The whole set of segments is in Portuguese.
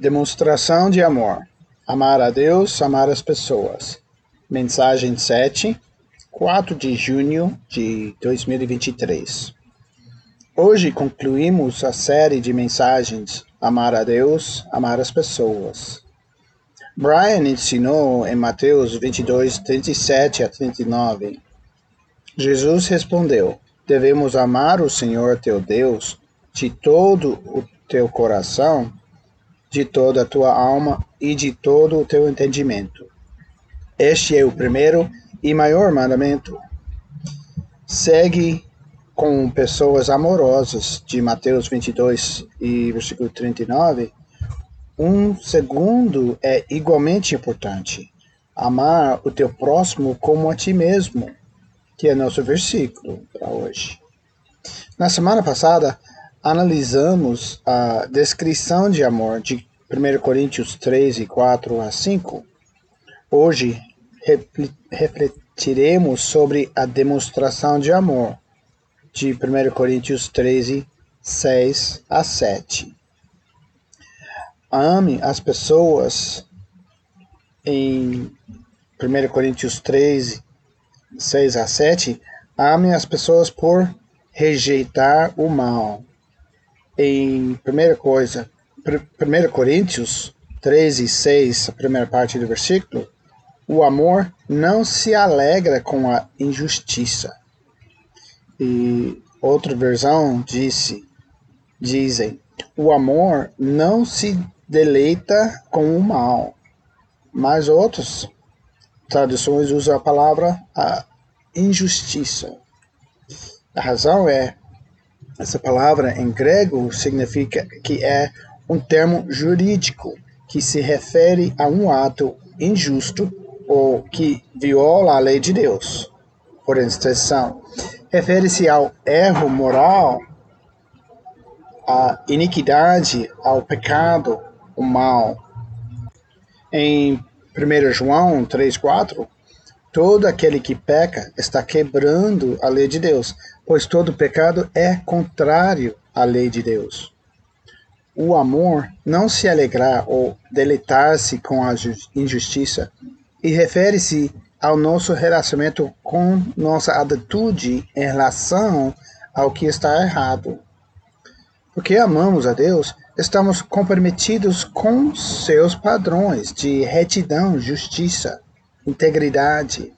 Demonstração de amor. Amar a Deus, amar as pessoas. Mensagem 7, 4 de junho de 2023. Hoje concluímos a série de mensagens Amar a Deus, amar as pessoas. Brian ensinou em Mateus 22, 37 a 39. Jesus respondeu: Devemos amar o Senhor teu Deus de todo o teu coração de toda a tua alma e de todo o teu entendimento. Este é o primeiro e maior mandamento. Segue com pessoas amorosas, de Mateus 22 e versículo 39. Um segundo é igualmente importante. Amar o teu próximo como a ti mesmo, que é nosso versículo para hoje. Na semana passada, analisamos a descrição de amor de 1 Coríntios 3 e 4 a 5. Hoje refletiremos sobre a demonstração de amor de 1 Coríntios 13, 6 a 7. Ame as pessoas em 1 Coríntios 13, 6 a 7. Ame as pessoas por rejeitar o mal em primeira coisa, 1 Coríntios 13, 6, a primeira parte do versículo, o amor não se alegra com a injustiça. E outra versão disse, dizem, o amor não se deleita com o mal. Mas outras traduções usam a palavra a injustiça. A razão é essa palavra em grego significa que é um termo jurídico que se refere a um ato injusto ou que viola a lei de Deus. Por extensão, refere-se ao erro moral, à iniquidade, ao pecado, o mal. Em 1 João 3,4, todo aquele que peca está quebrando a lei de Deus, pois todo pecado é contrário à lei de Deus. O amor não se alegrar ou deleitar-se com a injustiça e refere-se ao nosso relacionamento com nossa atitude em relação ao que está errado. Porque amamos a Deus, estamos comprometidos com seus padrões de retidão, justiça, integridade.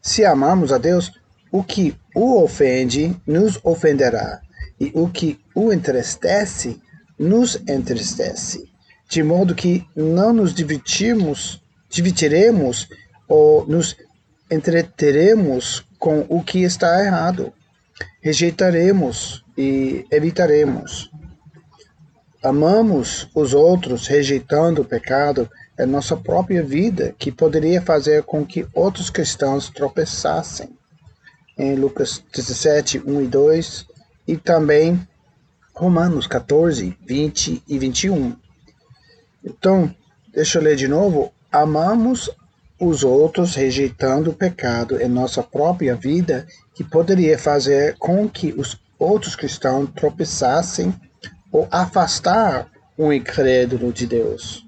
Se amamos a Deus, o que o ofende nos ofenderá, e o que o entristece nos entristece, de modo que não nos divertimos, dividiremos ou nos entreteremos com o que está errado. Rejeitaremos e evitaremos. Amamos os outros rejeitando o pecado é nossa própria vida que poderia fazer com que outros cristãos tropeçassem em Lucas 17, 1 e 2, e também Romanos 14, 20 e 21. Então, deixa eu ler de novo. Amamos os outros rejeitando o pecado em nossa própria vida que poderia fazer com que os outros cristãos tropeçassem ou afastar um incrédulo de Deus.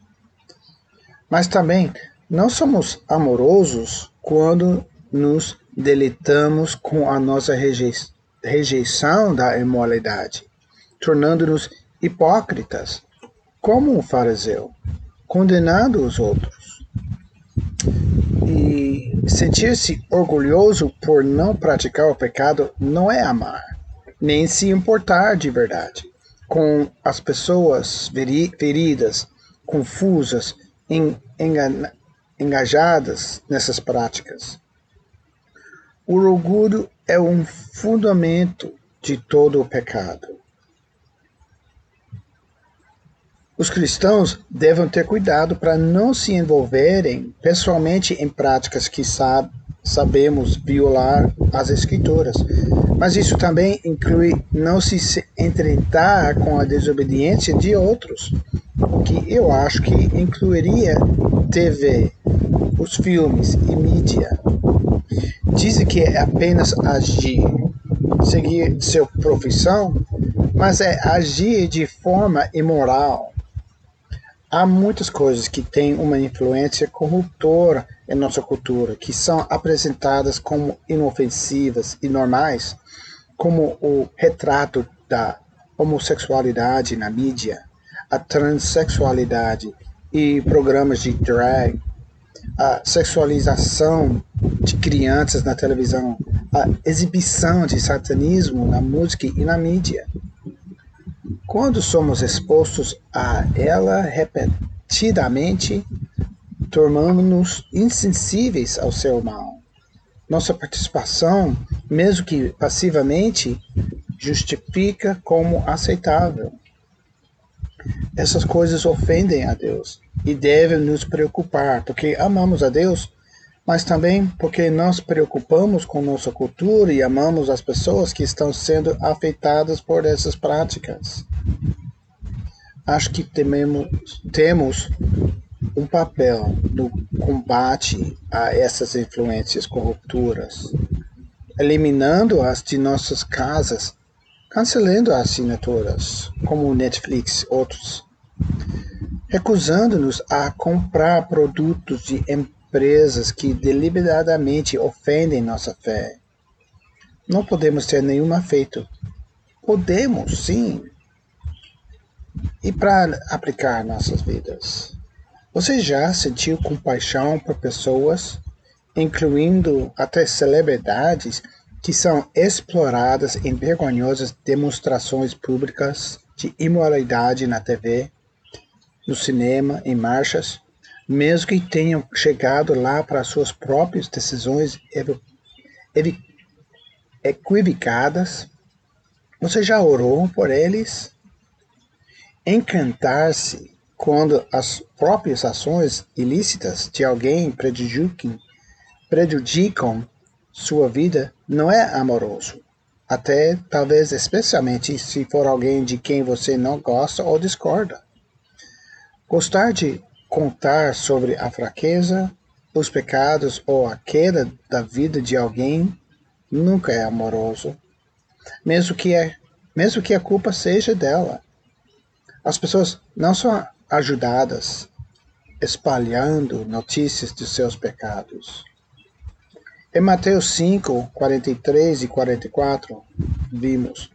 Mas também não somos amorosos quando nos deletamos com a nossa rejeição da imoralidade, tornando-nos hipócritas, como o fariseu, condenando os outros. E sentir-se orgulhoso por não praticar o pecado não é amar, nem se importar de verdade com as pessoas feridas, confusas, engajadas nessas práticas. O orgulho é um fundamento de todo o pecado. Os cristãos devem ter cuidado para não se envolverem pessoalmente em práticas que sab sabemos violar as escrituras. Mas isso também inclui não se entretar com a desobediência de outros, o que eu acho que incluiria TV, os filmes e mídia, dizem que é apenas agir, seguir sua profissão, mas é agir de forma imoral. Há muitas coisas que têm uma influência corruptora em nossa cultura, que são apresentadas como inofensivas e normais, como o retrato da homossexualidade na mídia, a transexualidade e programas de drag, a sexualização de crianças na televisão, a exibição de satanismo na música e na mídia. Quando somos expostos a ela repetidamente, tornamos-nos insensíveis ao seu mal. Nossa participação, mesmo que passivamente, justifica como aceitável. Essas coisas ofendem a Deus e devem nos preocupar, porque amamos a Deus, mas também porque nós preocupamos com nossa cultura e amamos as pessoas que estão sendo afetadas por essas práticas. Acho que tememos, temos um papel no combate a essas influências corruptoras, eliminando-as de nossas casas, cancelando as assinaturas, como Netflix e outros, recusando-nos a comprar produtos de empresas que deliberadamente ofendem nossa fé. Não podemos ter nenhum afeito. Podemos, sim. E para aplicar nossas vidas. Você já sentiu compaixão por pessoas, incluindo até celebridades, que são exploradas em vergonhosas demonstrações públicas de imoralidade na TV, no cinema, em marchas, mesmo que tenham chegado lá para suas próprias decisões equivocadas. Você já orou por eles? Encantar-se quando as próprias ações ilícitas de alguém prejudicam, prejudicam sua vida não é amoroso. Até talvez especialmente se for alguém de quem você não gosta ou discorda. Gostar de contar sobre a fraqueza, os pecados ou a queda da vida de alguém nunca é amoroso, mesmo que, é, mesmo que a culpa seja dela. As pessoas não são ajudadas espalhando notícias de seus pecados. Em Mateus 5, 43 e 44, vimos: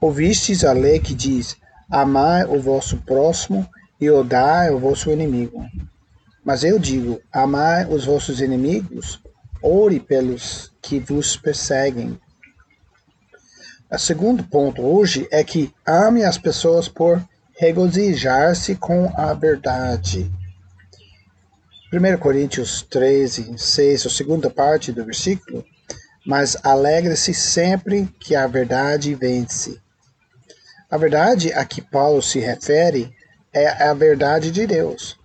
Ouvistes a lei que diz: Amai o vosso próximo e odai o vosso inimigo. Mas eu digo: amai os vossos inimigos, ore pelos que vos perseguem. O segundo ponto hoje é que ame as pessoas por regozijar-se com a verdade. 1 Coríntios 13, 6, a segunda parte do versículo, mas alegre-se sempre que a verdade vence. A verdade a que Paulo se refere é a verdade de Deus.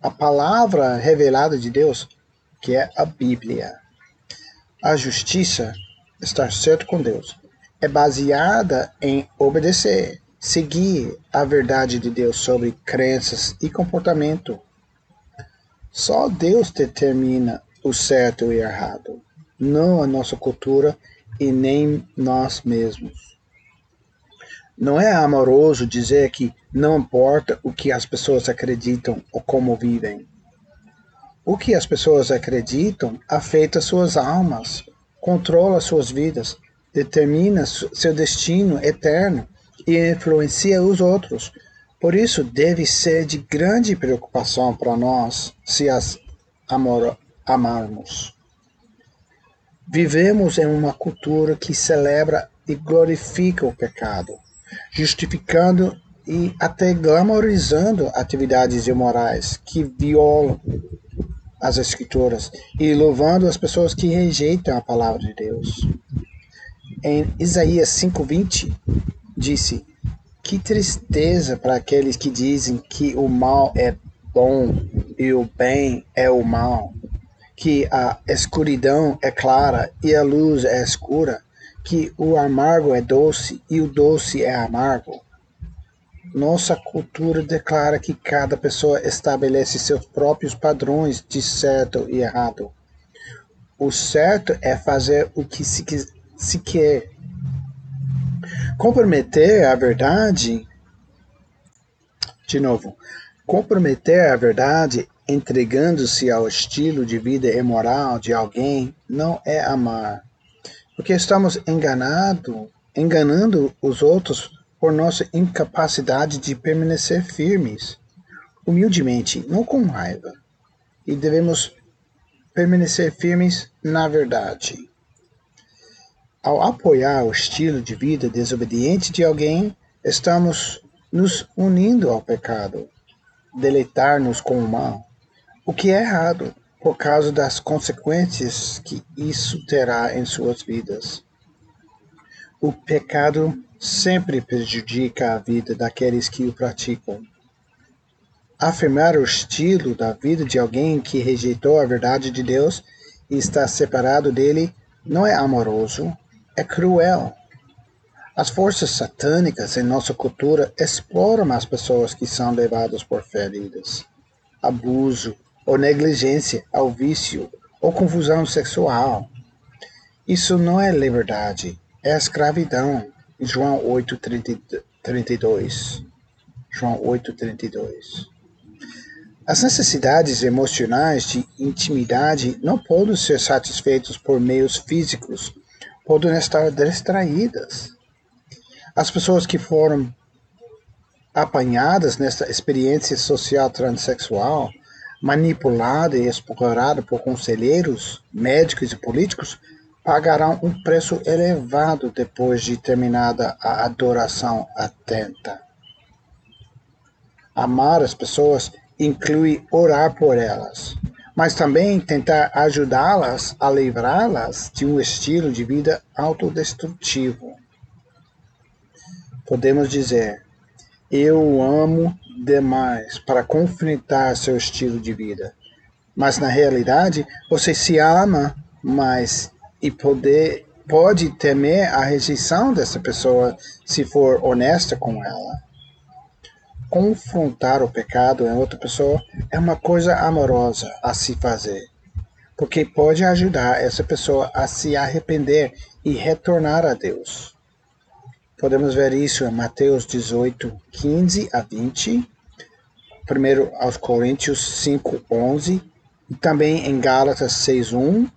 A palavra revelada de Deus, que é a Bíblia. A justiça, estar certo com Deus, é baseada em obedecer, seguir a verdade de Deus sobre crenças e comportamento. Só Deus determina o certo e errado, não a nossa cultura e nem nós mesmos. Não é amoroso dizer que não importa o que as pessoas acreditam ou como vivem. O que as pessoas acreditam afeta suas almas, controla suas vidas, determina seu destino eterno e influencia os outros. Por isso, deve ser de grande preocupação para nós se as amor, amarmos. Vivemos em uma cultura que celebra e glorifica o pecado justificando e até glamorizando atividades imorais que violam as escrituras e louvando as pessoas que rejeitam a palavra de Deus. Em Isaías 5:20 disse: Que tristeza para aqueles que dizem que o mal é bom e o bem é o mal, que a escuridão é clara e a luz é escura que o amargo é doce e o doce é amargo. Nossa cultura declara que cada pessoa estabelece seus próprios padrões de certo e errado. O certo é fazer o que se, se quer. Comprometer a verdade. De novo, Comprometer a verdade entregando-se ao estilo de vida imoral de alguém não é amar, porque estamos enganado, enganando os outros por nossa incapacidade de permanecer firmes, humildemente, não com raiva. E devemos permanecer firmes na verdade. Ao apoiar o estilo de vida desobediente de alguém, estamos nos unindo ao pecado, deleitar-nos com o mal, o que é errado por causa das consequências que isso terá em suas vidas. O pecado sempre prejudica a vida daqueles que o praticam. Afirmar o estilo da vida de alguém que rejeitou a verdade de Deus e está separado dele não é amoroso, é cruel. As forças satânicas em nossa cultura exploram as pessoas que são levadas por feridas, abuso ou negligência ao vício ou confusão sexual. Isso não é liberdade, é escravidão. João 8:32. João 8:32. As necessidades emocionais de intimidade não podem ser satisfeitas por meios físicos podem estar distraídas. As pessoas que foram apanhadas nessa experiência social transexual, manipulada e explorada por conselheiros, médicos e políticos, pagarão um preço elevado depois de terminada a adoração atenta. Amar as pessoas inclui orar por elas, mas também tentar ajudá-las a livrá-las de um estilo de vida autodestrutivo. Podemos dizer: Eu amo demais para confrontar seu estilo de vida. Mas na realidade, você se ama mais e poder, pode temer a rejeição dessa pessoa se for honesta com ela confrontar o pecado em outra pessoa é uma coisa amorosa a se fazer, porque pode ajudar essa pessoa a se arrepender e retornar a Deus. Podemos ver isso em Mateus 18, 15 a 20, primeiro aos Coríntios 5, 11, e também em Gálatas 6, 1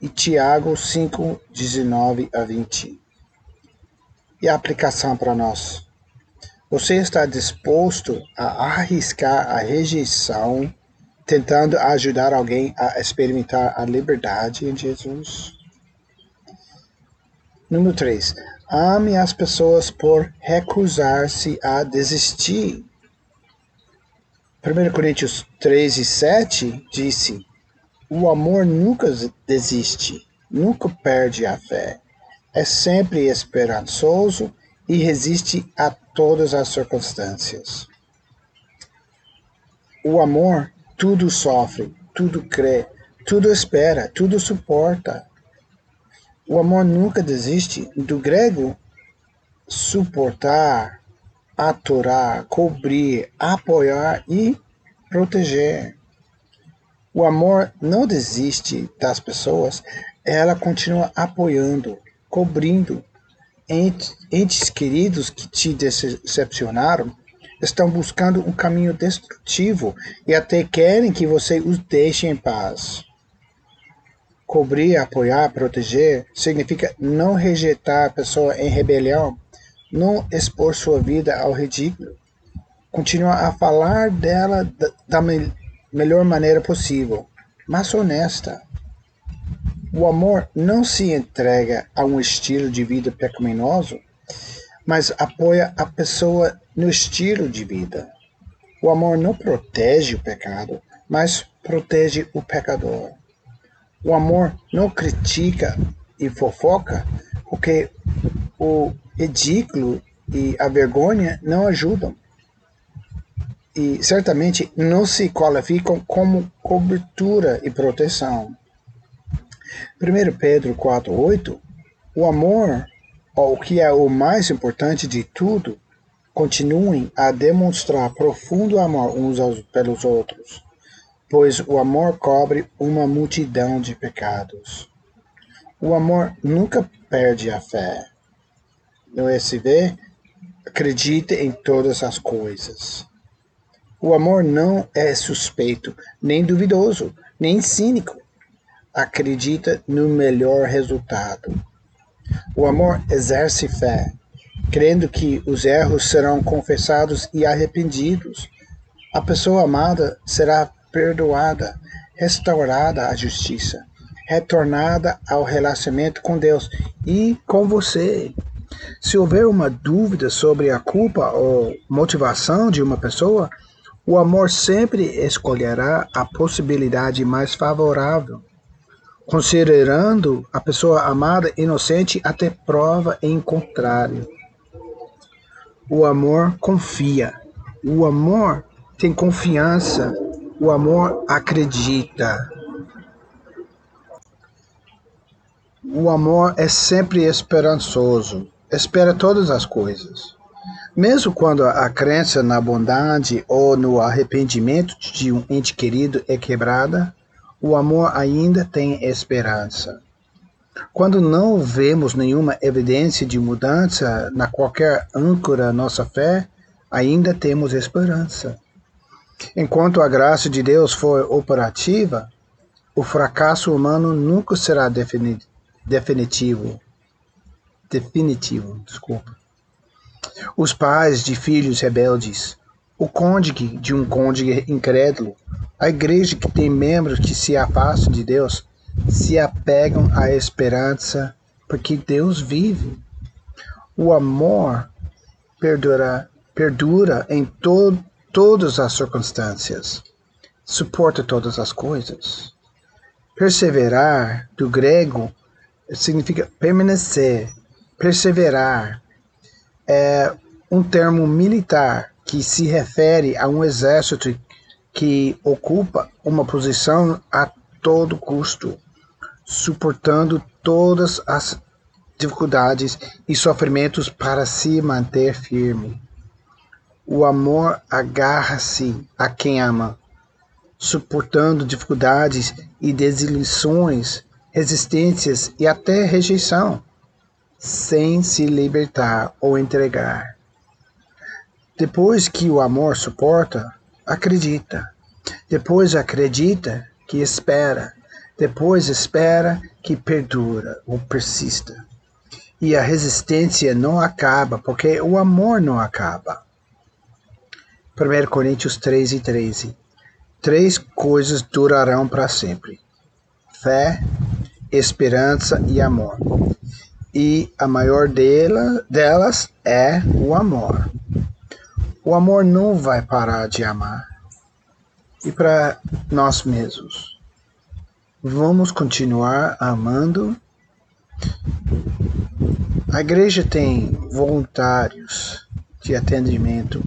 e Tiago 5, 19 a 20. E a aplicação para nós. Você está disposto a arriscar a rejeição, tentando ajudar alguém a experimentar a liberdade em Jesus? Número 3. Ame as pessoas por recusar-se a desistir. 1 Coríntios 3 e 7 disse: O amor nunca desiste, nunca perde a fé, é sempre esperançoso e resiste a todas as circunstâncias. O amor tudo sofre, tudo crê, tudo espera, tudo suporta. O amor nunca desiste. Do grego, suportar, aturar, cobrir, apoiar e proteger. O amor não desiste das pessoas, ela continua apoiando, cobrindo, entes queridos que te decepcionaram estão buscando um caminho destrutivo e até querem que você os deixe em paz. Cobrir, apoiar, proteger significa não rejeitar a pessoa em rebelião, não expor sua vida ao ridículo. Continuar a falar dela da melhor maneira possível, mas honesta. O amor não se entrega a um estilo de vida pecaminoso, mas apoia a pessoa no estilo de vida. O amor não protege o pecado, mas protege o pecador. O amor não critica e fofoca, porque o ridículo e a vergonha não ajudam. E certamente não se qualificam como cobertura e proteção. 1 Pedro 4,8 O amor, o que é o mais importante de tudo, continuem a demonstrar profundo amor uns pelos outros, pois o amor cobre uma multidão de pecados. O amor nunca perde a fé. No SV, acredite em todas as coisas. O amor não é suspeito, nem duvidoso, nem cínico. Acredita no melhor resultado. O amor exerce fé, crendo que os erros serão confessados e arrependidos. A pessoa amada será perdoada, restaurada à justiça, retornada ao relacionamento com Deus e com você. Se houver uma dúvida sobre a culpa ou motivação de uma pessoa, o amor sempre escolherá a possibilidade mais favorável, considerando a pessoa amada inocente até prova em contrário. O amor confia. O amor tem confiança. O amor acredita. O amor é sempre esperançoso, espera todas as coisas. Mesmo quando a crença na bondade ou no arrependimento de um ente querido é quebrada, o amor ainda tem esperança. Quando não vemos nenhuma evidência de mudança na qualquer âncora nossa fé, ainda temos esperança. Enquanto a graça de Deus for operativa, o fracasso humano nunca será definitivo. Definitivo, desculpa. Os pais de filhos rebeldes, o cônjuge de um cônjuge incrédulo, a igreja que tem membros que se afastam de Deus, se apegam à esperança, porque Deus vive. O amor perdura, perdura em to, todas as circunstâncias, suporta todas as coisas. Perseverar, do grego, significa permanecer, perseverar. É um termo militar que se refere a um exército que ocupa uma posição a todo custo suportando todas as dificuldades e sofrimentos para se manter firme. O amor agarra-se a quem ama, suportando dificuldades e desilusões, resistências e até rejeição, sem se libertar ou entregar. Depois que o amor suporta, acredita. Depois acredita que espera depois espera que perdura ou persista. E a resistência não acaba, porque o amor não acaba. 1 Coríntios 13, 13. Três coisas durarão para sempre: fé, esperança e amor. E a maior dela, delas é o amor. O amor não vai parar de amar. E para nós mesmos Vamos continuar amando. A igreja tem voluntários de atendimento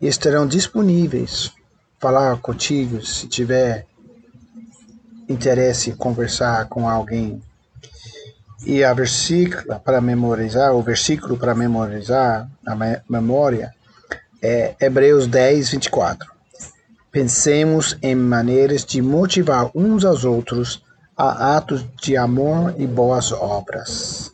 e estarão disponíveis falar contigo se tiver interesse em conversar com alguém. E a versícula para memorizar, o versículo para memorizar na memória é Hebreus 10, 24. Pensemos em maneiras de motivar uns aos outros a atos de amor e boas obras.